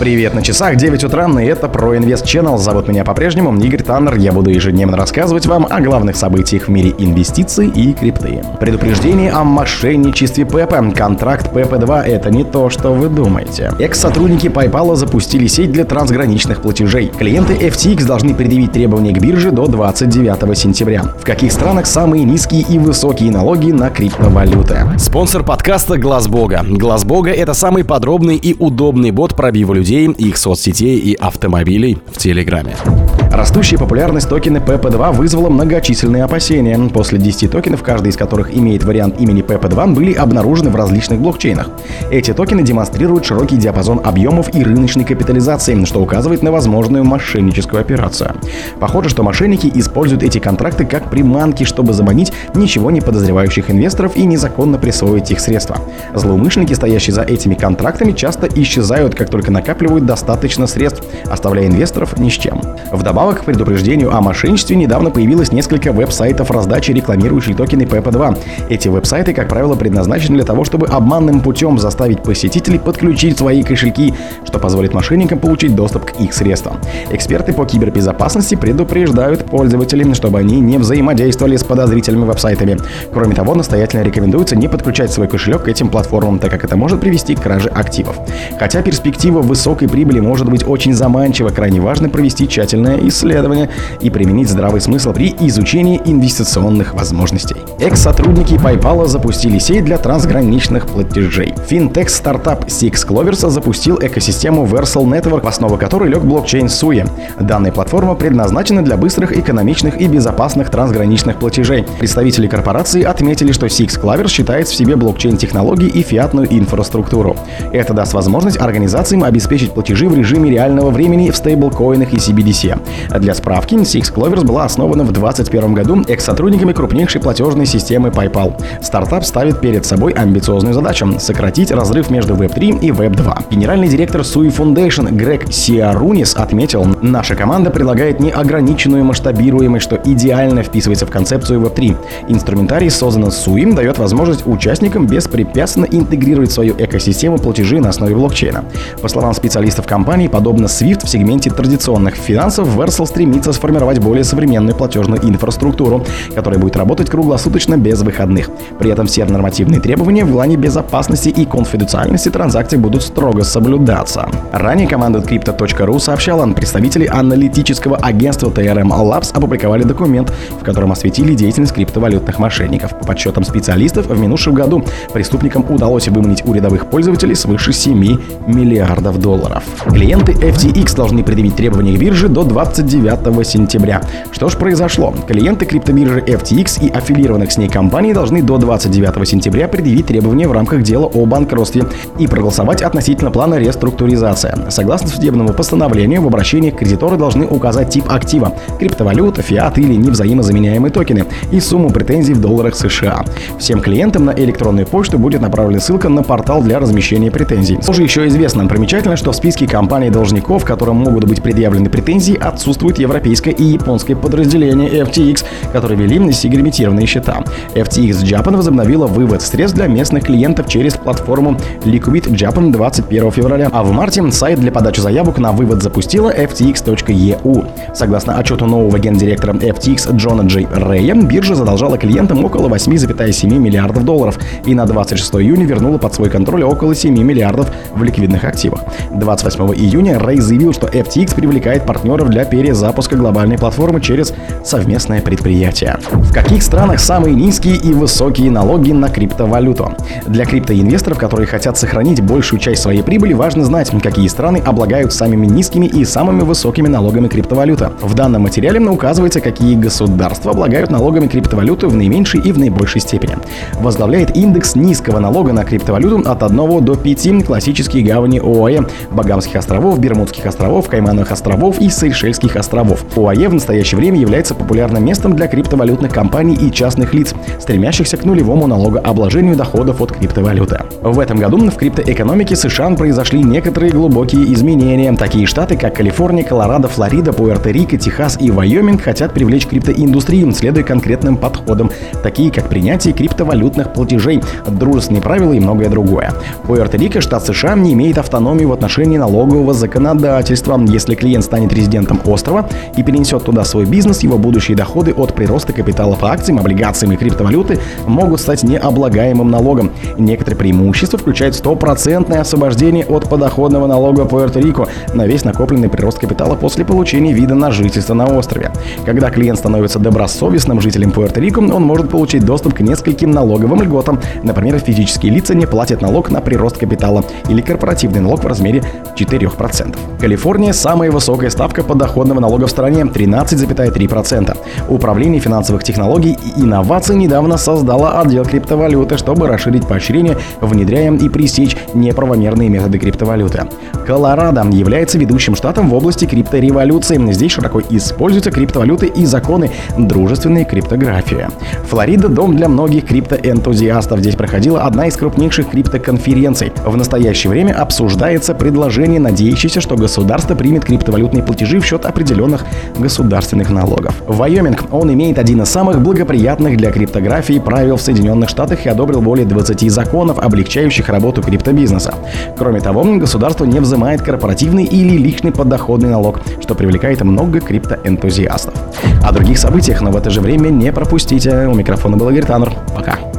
Привет на часах, 9 утра, и это про Инвест Channel. Зовут меня по-прежнему Игорь Таннер. Я буду ежедневно рассказывать вам о главных событиях в мире инвестиций и крипты. Предупреждение о мошенничестве ПЭПа. Контракт ПЭП-2 – это не то, что вы думаете. Экс-сотрудники PayPal запустили сеть для трансграничных платежей. Клиенты FTX должны предъявить требования к бирже до 29 сентября. В каких странах самые низкие и высокие налоги на криптовалюты? Спонсор подкаста Глаз Бога. Глаз Бога – это самый подробный и удобный бот пробива людей людей, их соцсетей и автомобилей в Телеграме. Растущая популярность токена PP2 вызвала многочисленные опасения. После 10 токенов, каждый из которых имеет вариант имени PP2, были обнаружены в различных блокчейнах. Эти токены демонстрируют широкий диапазон объемов и рыночной капитализации, что указывает на возможную мошенническую операцию. Похоже, что мошенники используют эти контракты как приманки, чтобы заманить ничего не подозревающих инвесторов и незаконно присвоить их средства. Злоумышленники, стоящие за этими контрактами, часто исчезают, как только накапливают достаточно средств, оставляя инвесторов ни с чем. Вдобавок, к предупреждению о мошенничестве недавно появилось несколько веб-сайтов раздачи, рекламирующих токены PP2. Эти веб-сайты, как правило, предназначены для того, чтобы обманным путем заставить посетителей подключить свои кошельки, что позволит мошенникам получить доступ к их средствам. Эксперты по кибербезопасности предупреждают пользователей, чтобы они не взаимодействовали с подозрительными веб-сайтами. Кроме того, настоятельно рекомендуется не подключать свой кошелек к этим платформам, так как это может привести к краже активов. Хотя перспектива высокой прибыли может быть очень заманчива, крайне важно провести тщательное исследования и применить здравый смысл при изучении инвестиционных возможностей. Экс-сотрудники PayPal запустили сеть для трансграничных платежей. Финтех-стартап Six Clovers запустил экосистему Versal Network, в основу которой лег блокчейн Sui. Данная платформа предназначена для быстрых, экономичных и безопасных трансграничных платежей. Представители корпорации отметили, что Six Clovers считает в себе блокчейн-технологии и фиатную инфраструктуру. Это даст возможность организациям обеспечить платежи в режиме реального времени в стейблкоинах и CBDC. Для справки, Six Clovers была основана в 2021 году экс-сотрудниками крупнейшей платежной системы PayPal. Стартап ставит перед собой амбициозную задачу – сократить разрыв между Web3 и Web2. Генеральный директор Sui Foundation Грег Сиарунис отметил, наша команда предлагает неограниченную масштабируемость, что идеально вписывается в концепцию Web3. Инструментарий, созданный Sui, дает возможность участникам беспрепятственно интегрировать свою экосистему платежей на основе блокчейна. По словам специалистов компании, подобно Swift в сегменте традиционных финансов, Versal стремится сформировать более современную платежную инфраструктуру, которая будет работать круглосуточно без выходных. При этом все нормативные требования в плане безопасности и конфиденциальности транзакций будут строго соблюдаться. Ранее команда Crypto.ru сообщала, представители аналитического агентства TRM Labs опубликовали документ, в котором осветили деятельность криптовалютных мошенников. По подсчетам специалистов, в минувшем году преступникам удалось выманить у рядовых пользователей свыше 7 миллиардов долларов. Клиенты FTX должны предъявить требования к бирже до 20 29 сентября. Что ж произошло? Клиенты криптобиржи FTX и аффилированных с ней компаний должны до 29 сентября предъявить требования в рамках дела о банкротстве и проголосовать относительно плана реструктуризации. Согласно судебному постановлению, в обращении кредиторы должны указать тип актива – криптовалюта, фиат или невзаимозаменяемые токены и сумму претензий в долларах США. Всем клиентам на электронную почту будет направлена ссылка на портал для размещения претензий. Уже еще известно примечательно, что в списке компаний-должников, которым могут быть предъявлены претензии, отсутствует европейское и японское подразделение FTX, которые вели сегрегментированные счета. FTX Japan возобновила вывод средств для местных клиентов через платформу Liquid Japan 21 февраля, а в марте сайт для подачи заявок на вывод запустила ftx.eu. Согласно отчету нового гендиректора FTX Джона Джей Рэя, биржа задолжала клиентам около 8,7 миллиардов долларов и на 26 июня вернула под свой контроль около 7 миллиардов в ликвидных активах. 28 июня Рэй заявил, что FTX привлекает партнеров для перезапуска глобальной платформы через совместное предприятие. В каких странах самые низкие и высокие налоги на криптовалюту? Для криптоинвесторов, которые хотят сохранить большую часть своей прибыли, важно знать, какие страны облагают самыми низкими и самыми высокими налогами криптовалюты. В данном материале указывается, какие государства облагают налогами криптовалюты в наименьшей и в наибольшей степени. Возглавляет индекс низкого налога на криптовалюту от 1 до 5 классические гавани ОАЭ, Багамских островов, Бермудских островов, Каймановых островов и Сейшельских островов. ОАЕ в настоящее время является популярным местом для криптовалютных компаний и частных лиц, стремящихся к нулевому налогообложению доходов от криптовалюты. В этом году в криптоэкономике США произошли некоторые глубокие изменения. Такие штаты, как Калифорния, Колорадо, Флорида, Пуэрто-Рико, Техас и Вайоминг хотят привлечь криптоиндустрию, следуя конкретным подходам, такие как принятие криптовалютных платежей, дружественные правила и многое другое. Пуэрто-Рико, штат США, не имеет автономии в отношении отношении налогового законодательства. Если клиент станет резидентом острова и перенесет туда свой бизнес, его будущие доходы от прироста капитала по акциям, облигациям и криптовалюты могут стать необлагаемым налогом. Некоторые преимущества включают стопроцентное освобождение от подоходного налога Пуэрто-Рико на весь накопленный прирост капитала после получения вида на жительство на острове. Когда клиент становится добросовестным жителем Пуэрто-Рико, он может получить доступ к нескольким налоговым льготам. Например, физические лица не платят налог на прирост капитала или корпоративный налог в размере 4%. Калифорния – самая высокая ставка подоходного налога в стране – 13,3%. Управление финансовых технологий и инноваций недавно создало отдел криптовалюты, чтобы расширить поощрение, внедряя и пресечь неправомерные методы криптовалюты. Колорадо является ведущим штатом в области криптореволюции. Здесь широко используются криптовалюты и законы дружественной криптографии. Флорида – дом для многих криптоэнтузиастов. Здесь проходила одна из крупнейших криптоконференций. В настоящее время обсуждается предложение, надеющееся, что государство примет криптовалютные платежи в счет определенных государственных налогов. Вайоминг, он имеет один из самых благоприятных для криптографии правил в Соединенных Штатах и одобрил более 20 законов, облегчающих работу криптобизнеса. Кроме того, государство не взимает корпоративный или личный подоходный налог, что привлекает много криптоэнтузиастов. О других событиях, но в это же время не пропустите. У микрофона был Игорь Таннер. Пока.